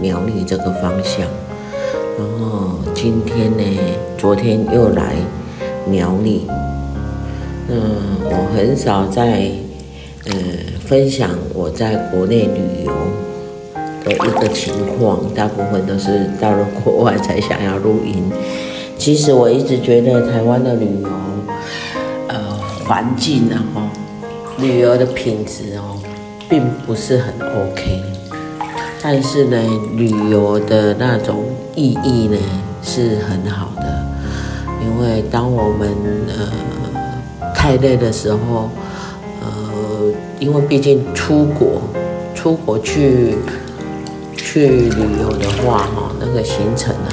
苗栗这个方向。然后今天呢，昨天又来苗栗。嗯，我很少在呃分享我在国内旅游的一个情况，大部分都是到了国外才想要录音。其实我一直觉得台湾的旅游，呃，环境然后旅游的品质哦，并不是很 OK。但是呢，旅游的那种意义呢是很好的，因为当我们呃太累的时候，呃，因为毕竟出国出国去去旅游的话，哈，那个行程呢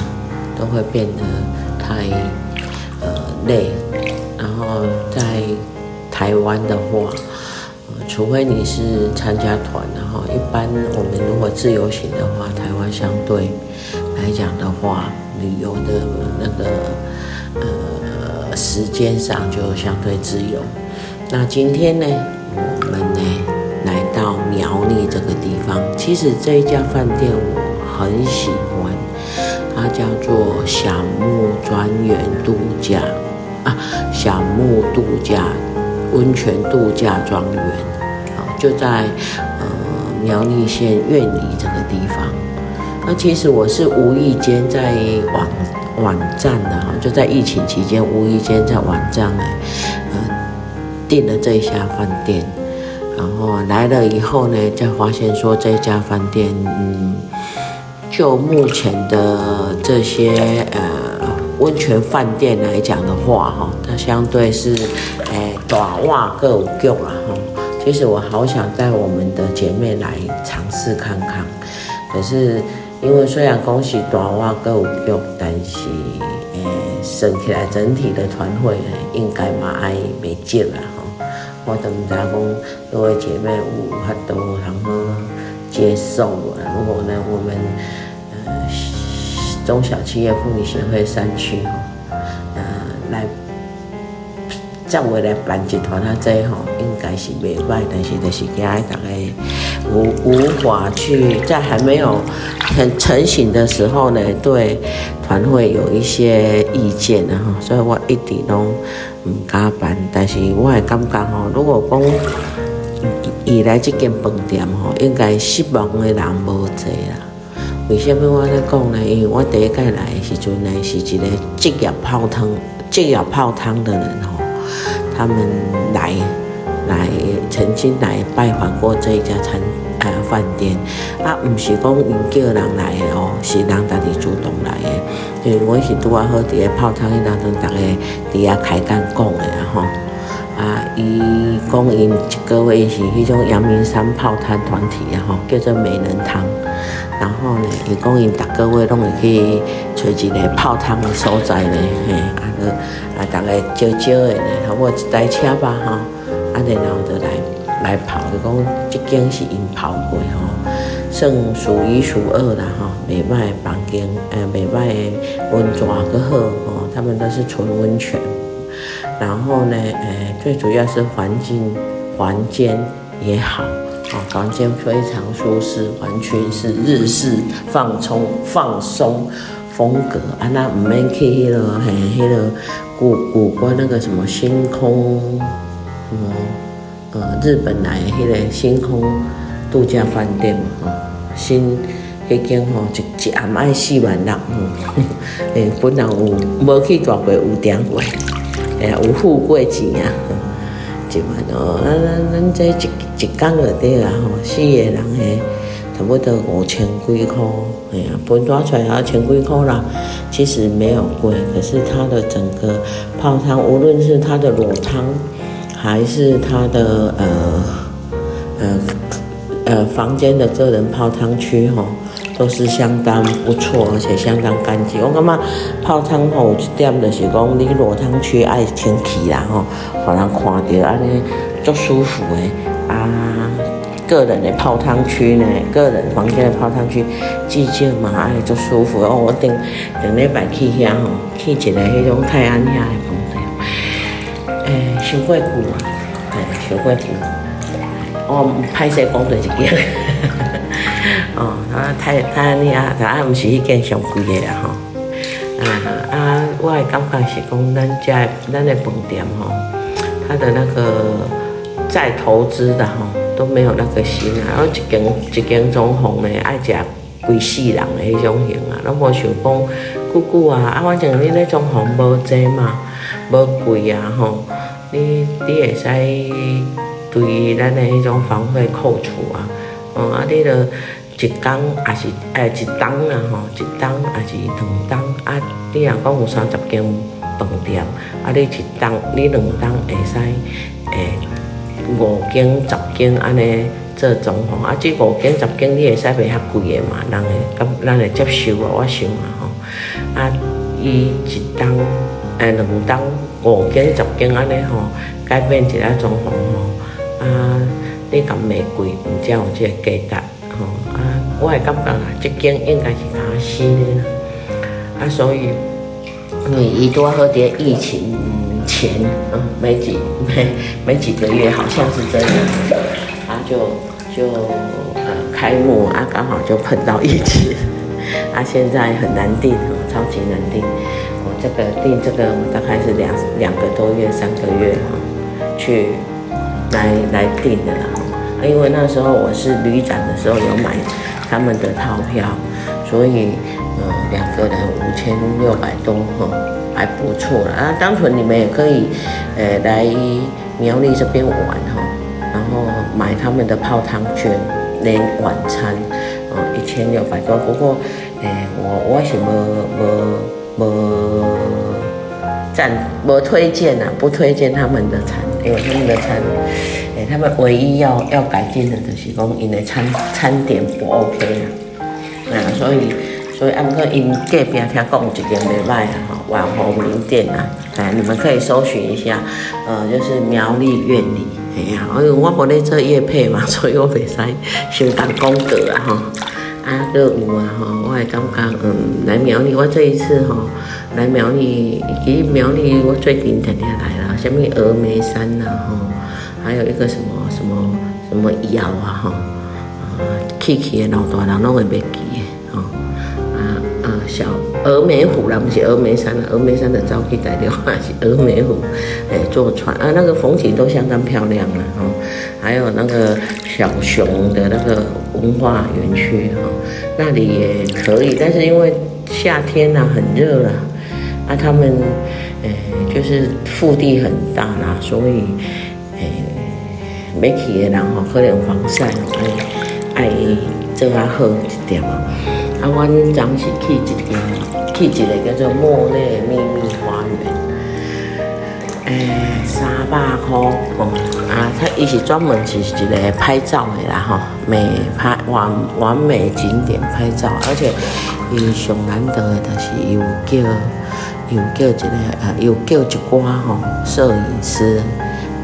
都会变得太呃累，然后在台湾的话。除非你是参加团，然一般我们如果自由行的话，台湾相对来讲的话，旅游的那个呃时间上就相对自由。那今天呢，我们呢来到苗栗这个地方，其实这一家饭店我很喜欢，它叫做小木庄园度假啊，小木度假温泉度假庄园。就在苗栗县苑里这个地方，那其实我是无意间在网网站的哈，就在疫情期间无意间在网站呢，呃订了这一家饭店，然后来了以后呢，就发现说这家饭店，嗯，就目前的这些呃温泉饭店来讲的话哈，它相对是诶大碗阁有脚啦哈。其实我好想带我们的姐妹来尝试看看，可是因为虽然恭喜短袜歌舞剧，但是诶，算起来整体的团费呢，应该嘛爱没劲啦哈。我都唔知讲各位姐妹有法度然后接受啊。如果呢，我们呃中小企业妇女协会山区哈，呃来。这样来办集团啊，这吼应该是袂歹，但是就是惊大家无无法去在还没有很成型的时候呢，对团会有一些意见的哈，所以我一直都唔敢办。但是我也感觉吼，如果讲以来这间饭店吼，应该失望的人无济啦。为什么我咧讲呢？因为我第一届来的时阵呢，是一个职业泡汤、职业泡汤的人吼。他们来来曾经来拜访过这一家餐呃饭店，啊，不是讲因叫人来的哦，是人家己主动来的。因为我是拄啊好伫个泡汤迄当中，大家伫遐开讲讲的吼。啊，伊讲因一个月是迄种阳明山泡汤团体啊吼，叫做美人汤。然后呢，伊讲因逐个月拢会去找一个泡汤的所在呢，嘿，啊个啊大概少少的呢，差不多一台车吧，哈，啊然后就来来泡，就讲这间是因泡过吼，算数一数二啦，哈，袂歹的房间，呃，袂歹的温泉阁好，哦，他们都是纯温泉，然后呢，呃，最主要是环境环境也好。房间非常舒适，完全是日式放松放松风格啊！那唔免去迄个嘿，迄个古古关那个什么星空什么呃，日本来的迄个星空度假饭店嘛，吼，新迄间吼一一暗爱四万人，诶，本人有无去大过有点过，哎呀，有付过钱啊，一万哦，咱咱咱这一。一讲就对啊吼，四个人诶，差不多五千几块，哎呀，分多出来五千几块啦。其实没有贵，可是它的整个泡汤，无论是它的卤汤，还是它的呃呃呃房间的个人泡汤区吼，都是相当不错，而且相当干净。我感觉泡汤吼有一点就是讲，你裸汤区爱清气啦吼，让人看到安尼足舒服的啊。个人的泡汤区呢，个人房间的泡汤区，寂静嘛，哎，足舒服哦。我顶顶礼拜去遐吼，去一个迄种泰安遐的房间，诶、小贵妇啊，哎，小贵妇。我歹势讲对一间，哦，啊，泰泰安遐，但啊，毋是迄间上贵的啦吼。啊啊，我的感觉是讲，咱家咱的饭店吼，它的那个再投资的吼。都没有那个心啊！一间一间装潢呢，爱食规世人的迄种型啊，拢无想讲久久啊！啊，反正你咧装潢无济嘛，无贵啊吼，你你会使对于咱的迄种房费扣除啊，哦啊，你着一工也是诶一栋啦吼，一栋也是两栋啊，你若讲有三十间饭店，啊，你一栋你两栋会使诶。五间十间安尼做装潢，啊，这五间十间你会使袂遐贵的嘛？人会咁，咱会接受啊，我想啊吼，啊，伊一栋诶两栋五间十间安尼吼，改变一下装潢吼，啊，你咁袂贵，毋才有这个价格吼，啊，我会感觉啊，这间应该是他新的，啊，所以，因为伊拄好伫疫情。前嗯，没几没没几个月，好像是这样，啊就就呃开幕啊，刚好就碰到疫情，啊现在很难订，超级难订。我这个订这个，我大概是两两个多月、三个月哈，去来来订的啦。因为那时候我是旅展的时候有买他们的套票，所以呃两个人五千六百多哈。还不错了啊！单纯你们也可以，呃，来苗栗这边玩哈，然后买他们的泡汤券，连晚餐，哦，一千六百多。不过，哎，我为什么没没赞不推荐呢、啊？不推荐他们的餐，因为他们的餐，哎，他们唯一要要改进的就是讲，因为餐餐点不 OK 啊，啊，所以。所以，啊，毋过因隔壁听讲有一间袂歹啊，吼，网红名店啊，哎，你们可以搜寻一下，呃，就是苗栗苑里，哎呀，因为我无咧做业配嘛，所以我袂使相当功德啊，吼，啊，个有啊，吼，我也感觉，嗯，来苗栗，我这一次吼，来苗栗，其实苗栗我最近天天来了，什么峨眉山呐，吼，还有一个什么什么什么窑啊，吼，啊，去去的老大人拢会袂记。小峨眉湖啦，不是峨眉山啦，峨眉山的招去带的话是峨眉湖，哎，坐船啊，那个风景都相当漂亮了哈。还有那个小熊的那个文化园区哈，那里也可以，但是因为夏天呐很热了，啊，他们哎就是腹地很大啦，所以哎没去的人哈，喝点防晒爱爱做较好一点嘛。啊，阮当时去一间，去一个叫做莫内秘密花园，三百块哦，啊，它伊是专门是一个拍照的啦吼，美拍完完美景点拍照，而且伊上难得的就是有叫有叫一个呃有叫一挂吼摄影师，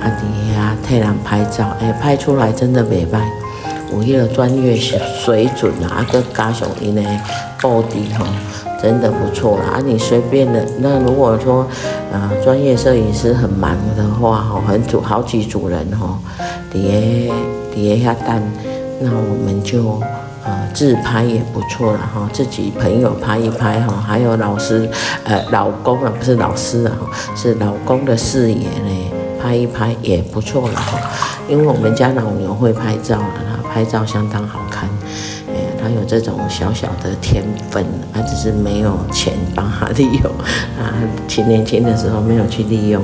啊，伫遐替人拍照，诶、拍出来真的袂歹。有迄个专业水准啊，啊，个加上因的布置吼，真的不错啦。啊，你随便的，那如果说，呃，专业摄影师很忙的话，吼，很组好几组人吼，叠叠一下单，那我们就呃自拍也不错了哈，自己朋友拍一拍哈，还有老师呃老公啊，不是老师啊，是老公的视野呢，拍一拍也不错了哈。因为我们家老牛会拍照了。拍照相当好看，有这种小小的天分，他只是没有钱帮他利用，啊，挺年轻的时候没有去利用，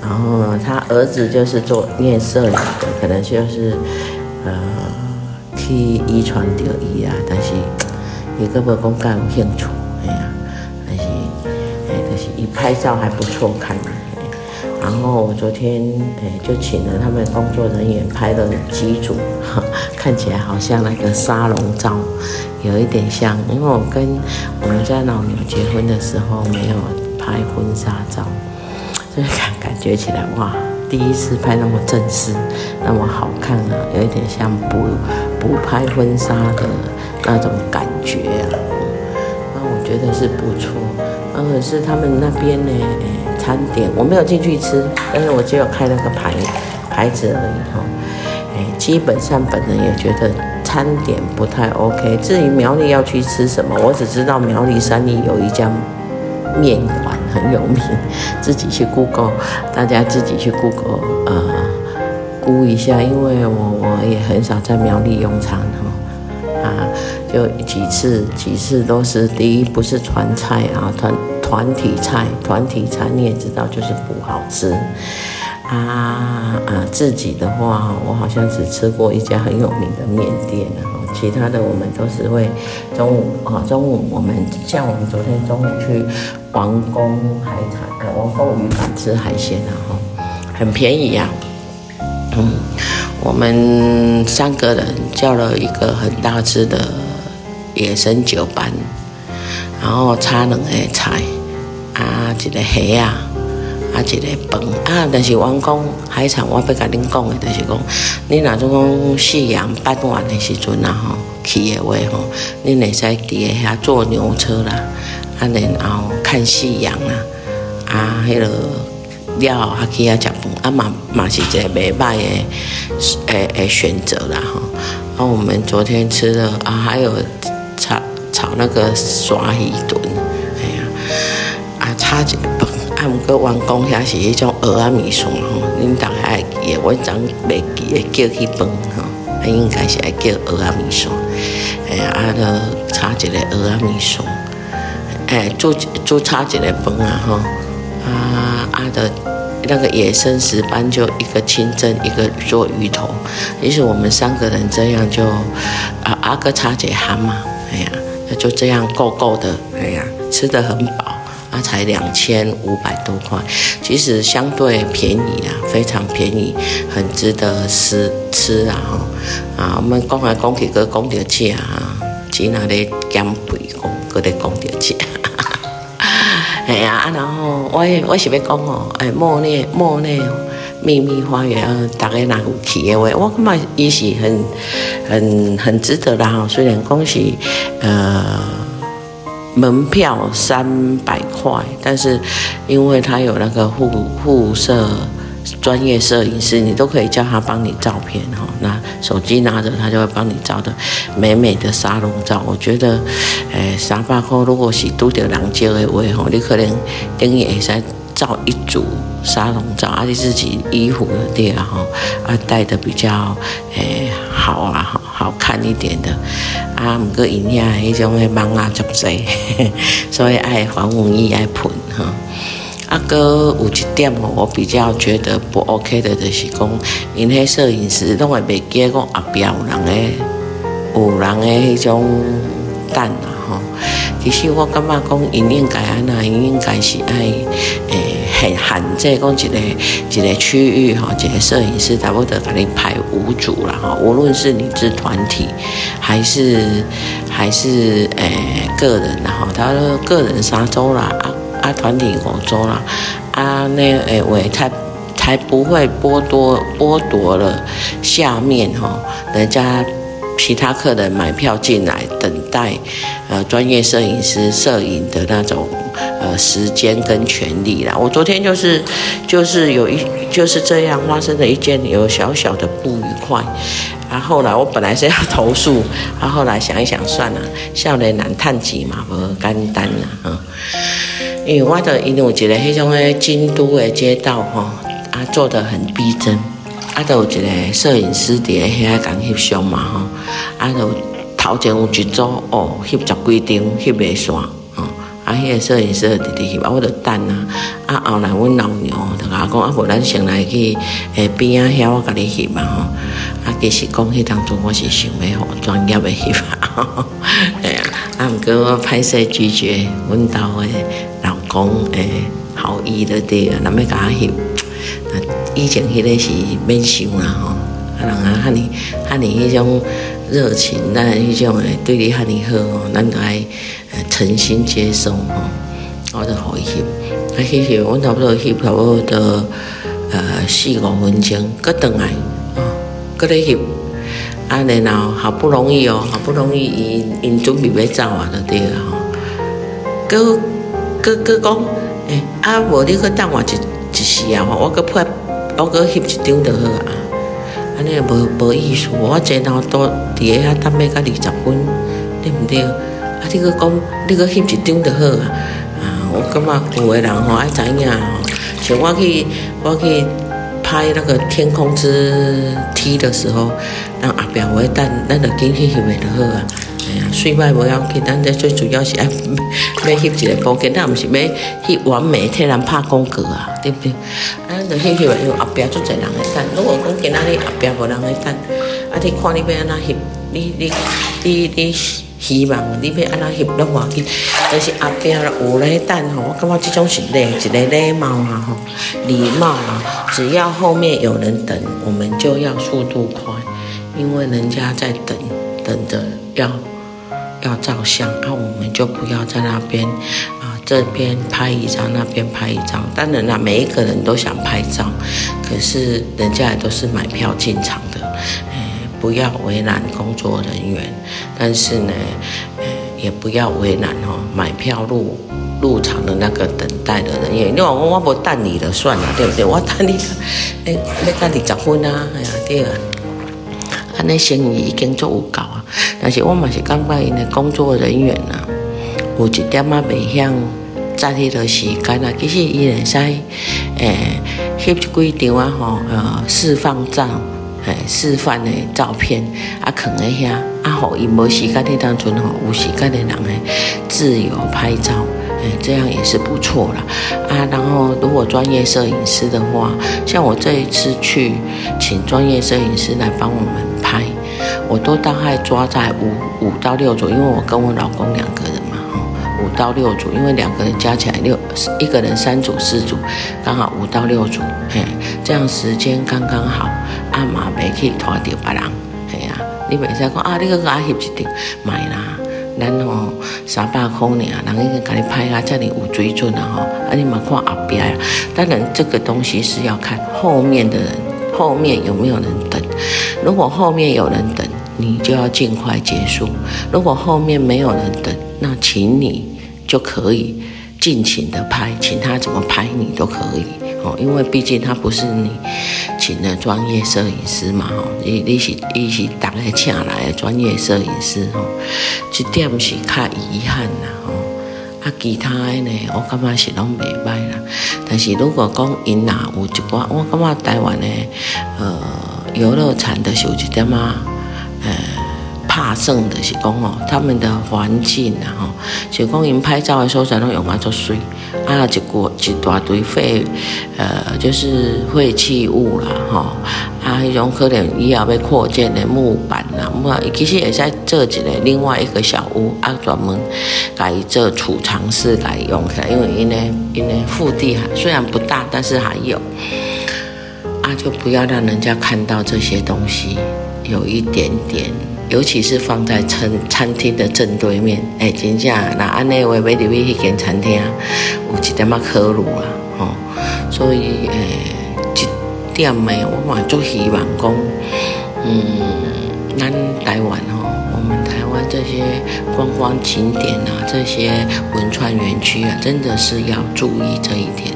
然后他儿子就是做念摄影的，可能就是呃去遗传到伊啊，但是伊个无讲介有兴趣，哎呀，但是哎，但是伊拍照还不错看。然后我昨天哎就请了他们工作人员拍了几组，看起来好像那个沙龙照，有一点像，因为我跟我们家老牛结婚的时候没有拍婚纱照，所以感感觉起来哇，第一次拍那么正式，那么好看啊，有一点像不不拍婚纱的那种感觉啊，那我觉得是不错，而是他们那边呢。餐点我没有进去吃，但是我只有开那个牌牌子而已哈。哎，基本上本人也觉得餐点不太 OK。至于苗栗要去吃什么，我只知道苗栗山里有一家面馆很有名，自己去 Google，大家自己去 Google 呃估一下，因为我我也很少在苗栗用餐哈啊，就几次几次都是第一不是传菜啊团。团体菜，团体菜你也知道，就是不好吃啊啊！自己的话，我好像只吃过一家很有名的面店，其他的我们都是会中午啊，中午我们像我们昨天中午去王宫海产，呃，王宫渔港吃海鲜啊，哈，很便宜呀。嗯，我们三个人叫了一个很大只的野生酒班，然后差两个菜。啊，一个虾啊，啊，一个饭啊，但是王功海产，我要甲恁讲的，就是讲，你若种讲夕阳傍晚的时阵啊，吼，去的话吼，恁会使伫下遐坐牛车啦，啊，然后看夕阳啦，啊，迄个了后还去遐食饭，啊嘛嘛是一个袂歹的，诶诶选择啦，吼。啊，我们昨天吃了啊，还有炒炒那个刷鱼炖。差一个饭，啊，毋过王功遐是迄种蚵仔面线吼，恁大家爱记的，我昨袂记的叫去饭吼，啊，应该是爱叫蚵仔面线，哎呀，啊，着差一个蚵仔面线，哎，做做炒一个饭啊吼，啊啊的，那个野生石斑就一个清蒸，一个做鱼头，于是我们三个人这样就啊阿哥差一项嘛，哎呀，那就这样够够的，哎呀，吃得很饱。那才两千五百多块，其实相对便宜啊，非常便宜，很值得吃吃啊！啊，我们讲来讲去，搁讲到这啊，只那咧减肥讲，搁咧讲到这，哎呀，然后我我是要讲哦，哎，莫内莫内秘密花园，大家若有去的话，我感觉伊是很很很值得的哈，虽然讲是呃。门票三百块，但是因为他有那个护护摄专业摄影师，你都可以叫他帮你照片哈。那手机拿着，他就会帮你照的美美的沙龙照。我觉得，诶，三百块如果是拄到人招的话吼，你可能等于会使照一组沙龙照，而且自己衣服的店哈，啊带的比较诶好啊好。好看一点的啊，毋过伊遐迄种诶网啊足济，所以爱黄文义爱喷哈。啊，哥有一点，我比较觉得不 OK 的，就是讲因迄摄影师拢会袂记讲后壁有人诶，有人诶迄种蛋啊吼。其实我感觉讲应该安那，应该是爱诶。很限制讲一个一个区域哈，一个摄影师差不多给你拍五组了哈。无论是你是团体还是还是诶、个人然后他个人三组啦，啊啊团体五组啦，啊那诶我才才不会剥夺剥夺了下面哈人家其他客人买票进来等待呃专业摄影师摄影的那种。呃，时间跟权利啦，我昨天就是就是有一就是这样发生了一件有小小的不愉快，然后来我本来是要投诉，然后来想一想算了，少年难探几嘛，不简单啦哈。因为我的因为我觉得迄种诶京都的街道哈啊做得很逼真，啊都有一个摄影师伫咧遐讲翕相嘛吼，啊都头前有一组哦翕十几张翕袂煞。啊，迄个摄影师就直直翕，啊，我就等啊。啊，后来阮老娘就甲我讲，啊，无咱先来去诶边仔遐，我甲你翕嘛吼。啊，其实讲迄当中，我是想要互专业诶翕啊。哎呀，啊，毋过我歹势拒绝阮兜诶老公诶好意的对啊，咱要甲我翕。以前迄个是免想啦吼，啊，人啊，遐尔遐尔迄种热情，咱迄种诶对你遐尔好吼，咱都爱。诚心接受吼，我就互伊翕，啊翕翕，阮差不多翕差不多呃四五分钟，搁转来，哦，搁咧翕，啊然后好不容易哦，好不容易伊因准备要走啊，就对了吼，搁搁搁讲，诶，啊无你搁等我一一时啊，我搁拍，我搁翕一张就好啊，安尼无无意思，我前后都伫个遐等要到二十分，对毋对？啊！你搁讲，你搁翕一张就好啊！啊，我感觉有个人吼爱知影吼，像我去我去拍那个天空之梯的时候，人后壁有咧等，咱就紧去翕个就好啊！哎呀，水歹无要紧，咱这最主要是爱 要翕一个风景，咱毋是要翕完美替人拍广告啊，对不对？啊，咱就翕翕个，因为后壁足侪人会等。如果讲今仔日后壁无人会等，啊，你看你要安怎翕，你你你你。希望你要安怎翕拢无要紧，但是后壁有咧等吼，我感觉这种是礼一个礼貌啊吼，礼貌啊。只要后面有人等，我们就要速度快，因为人家在等，等着要要照相，那、我们就不要在那边啊，这边拍一张，那边拍一张。当然啦，每一个人都想拍照，可是人家也都是买票进场的。不要为难工作人员，但是呢，也不要为难哦，买票入入场的那个等待的人员。因为我我不等你了算了，对不对？我等你，哎，你等你结婚啊？哎呀，对啊，安尼生意已经做有够。但是我嘛是感觉因的工作人员啊，有一点啊未晓在迄个时间啊，其实伊会使，诶，翕几张啊吼，呃，释放照。诶，示范的照片啊，放在遐啊，好，伊无时间的当中吼，有时间的人诶，自由拍照，诶，这样也是不错啦。啊。然后，如果专业摄影师的话，像我这一次去请专业摄影师来帮我们，我都大概抓在五五到六组，因为我跟我老公两个人嘛，五到六组，因为两个人加起来六，一个人三组四组，刚好五到六组，嘿，这样时间刚刚好。啊嘛袂去拖着别人，系啊，你袂使讲啊，你搁甲我翕一张，买啦，咱吼三百块尔，人已经甲你拍啊，这里有水准啊吼，啊你嘛看后边，当然这个东西是要看后面的人，后面有没有人等，如果后面有人等，你就要尽快结束；如果后面没有人等，那请你就可以尽情的拍，请他怎么拍你都可以。哦，因为毕竟他不是你请的专业摄影师嘛，吼，你你是你是大家请来的专业摄影师，吼，这点是较遗憾啦，吼，啊，其他的呢，我感觉是拢袂歹啦，但是如果讲因哪有一寡，我感觉台湾的呃游乐场的有一点啊，呃。怕剩的是讲哦，他们的环境啊，吼，就讲因拍照的时候，才能用啊做水啊，一锅一大堆废，呃，就是废弃物啦，吼，啊，迄种可能以后要扩建的木板啦，木啊，其实也在做一个另外一个小屋啊，专门改做储藏室来用起来，因为因为因为腹地虽然不大，但是还有，啊，就不要让人家看到这些东西，有一点点。尤其是放在餐餐厅的正对面，哎、欸，真正那安内我没得去那间餐厅，有一点仔可鲁啦，吼，所以诶，一点诶，我嘛就希望讲，嗯，咱台湾吼，我们台湾这些观光景点啊，这些文创园区啊，真的是要注意这一点，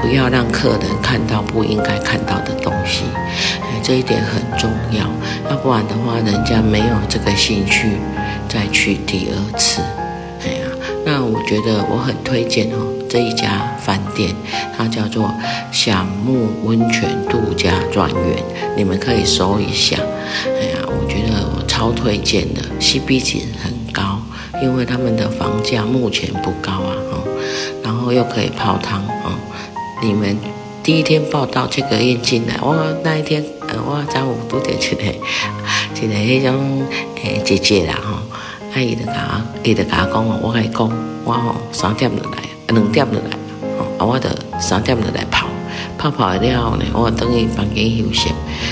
不要让客人看到不应该看到的东西。这一点很重要，要不然的话，人家没有这个兴趣再去第二次。哎呀，那我觉得我很推荐哦，这一家饭店，它叫做享沐温泉度假庄园，你们可以搜一下。哎呀，我觉得我超推荐的，CP 值很高，因为他们的房价目前不高啊，哦，然后又可以泡汤。你们第一天报到这个月进来，我那一天呃，我中午拄着一个一个迄种诶姐姐啦吼，啊伊就甲伊就甲我讲哦，我甲伊讲，我吼三点就来，两点就来，吼啊我就三点就来泡，泡泡了后呢，我等于房间休息，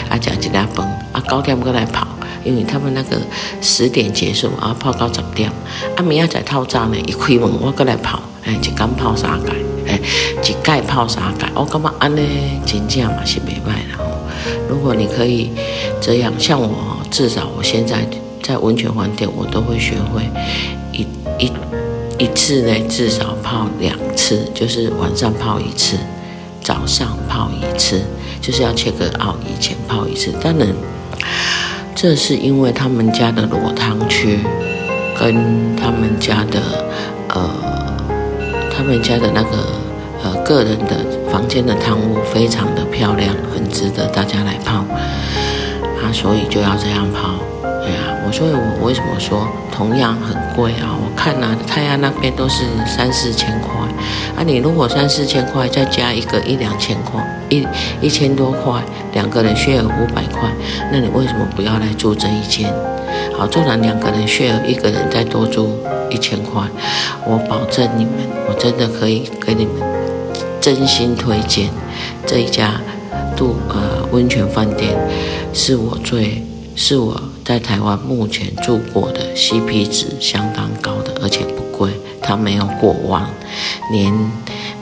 啊食一粒饭，啊九点过来泡。因为他们那个十点结束啊，泡到十点，啊明仔载透早呢，一开门我过来泡，哎，一缸泡三盖，哎，一盖泡三盖，我感觉安尼真正嘛是袂歹的吼。如果你可以这样，像我，至少我现在在温泉饭店，我都会学会一一一次呢，至少泡两次，就是晚上泡一次，早上泡一次，就是要 check out 以前泡一次，当然。这是因为他们家的裸汤区，跟他们家的呃，他们家的那个呃个人的房间的汤屋非常的漂亮，很值得大家来泡啊，所以就要这样泡。对啊，我说我为什么说同样很贵啊？我看啊，泰安那边都是三四千块啊。你如果三四千块再加一个一两千块，一一千多块，两个人需要五百块，那你为什么不要来住这一间？好，纵然两个人需要一个人再多住一千块，我保证你们，我真的可以给你们真心推荐这一家度呃温泉饭店，是我最是我。在台湾目前住过的 CP 值相当高的，而且不贵，它没有过万，连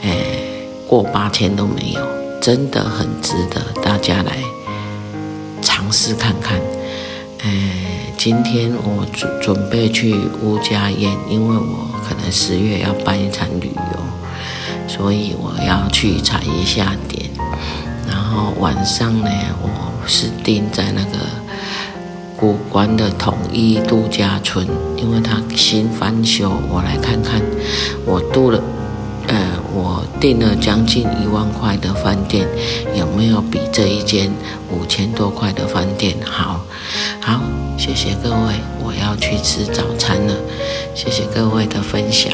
诶、欸、过八千都没有，真的很值得大家来尝试看看。诶、今天我准准备去吴家堰，因为我可能十月要办一场旅游，所以我要去踩一下点。然后晚上呢，我是订在那个。古关的统一度假村，因为它新翻修，我来看看。我度了，呃，我订了将近一万块的饭店，有没有比这一间五千多块的饭店好？好，谢谢各位，我要去吃早餐了。谢谢各位的分享，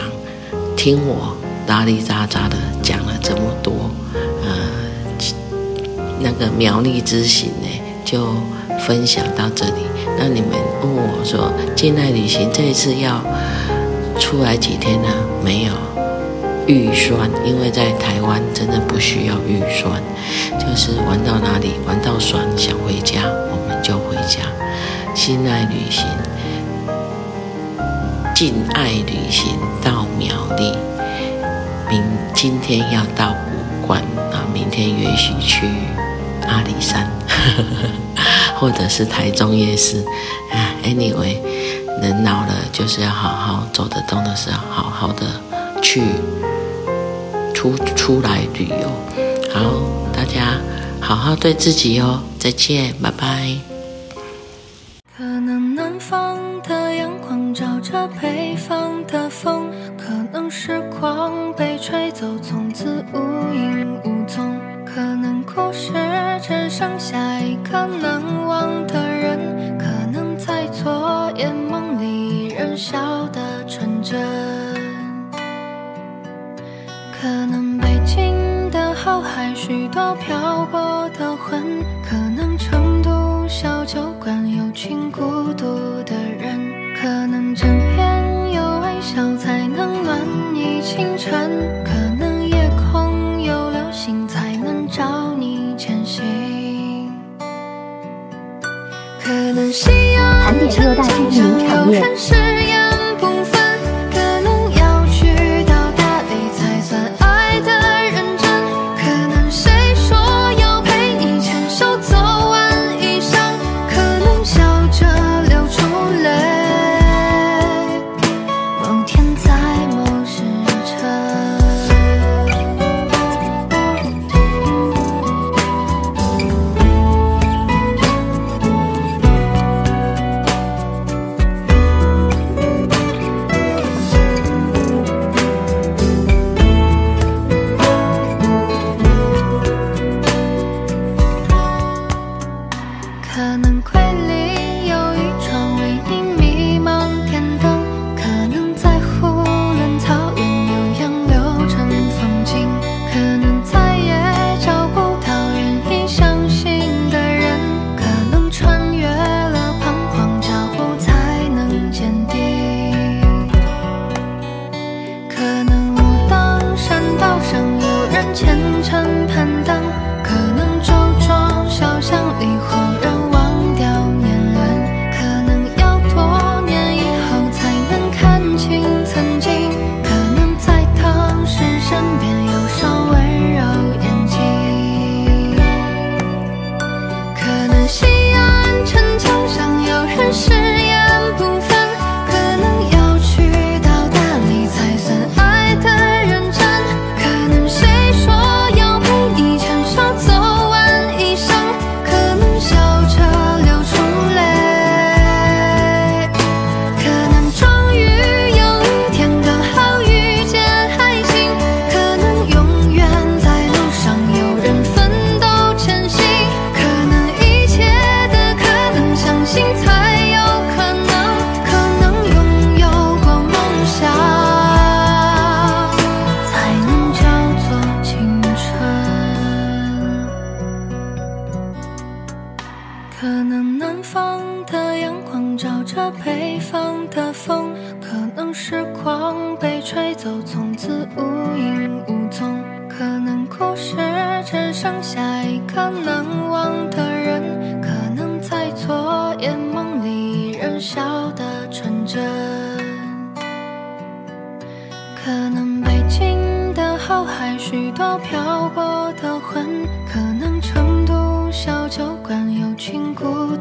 听我拉里杂杂的讲了这么多，呃，那个苗栗之行呢，就分享到这里。那你们问我说，境内旅行这一次要出来几天呢？没有预算，因为在台湾真的不需要预算，就是玩到哪里玩到爽，想回家我们就回家。境内旅行，境爱旅行到苗栗，明今天要到古关，啊，明天也许去阿里山。或者是台中夜市，啊，anyway，人老了就是要好好走得动的时候，好好的去出出来旅游。好，大家好好对自己哦，再见，拜拜。可能南方的阳光照着北方的风，可能时光被吹走，从此无影无踪，可能故事只剩下一个难忘的人，可能在昨夜梦里仍笑得纯真，可能北京的后海许多漂泊的魂，可能成都小酒馆有群孤独的人，可能枕边到漂泊的魂可能成都小酒馆有群孤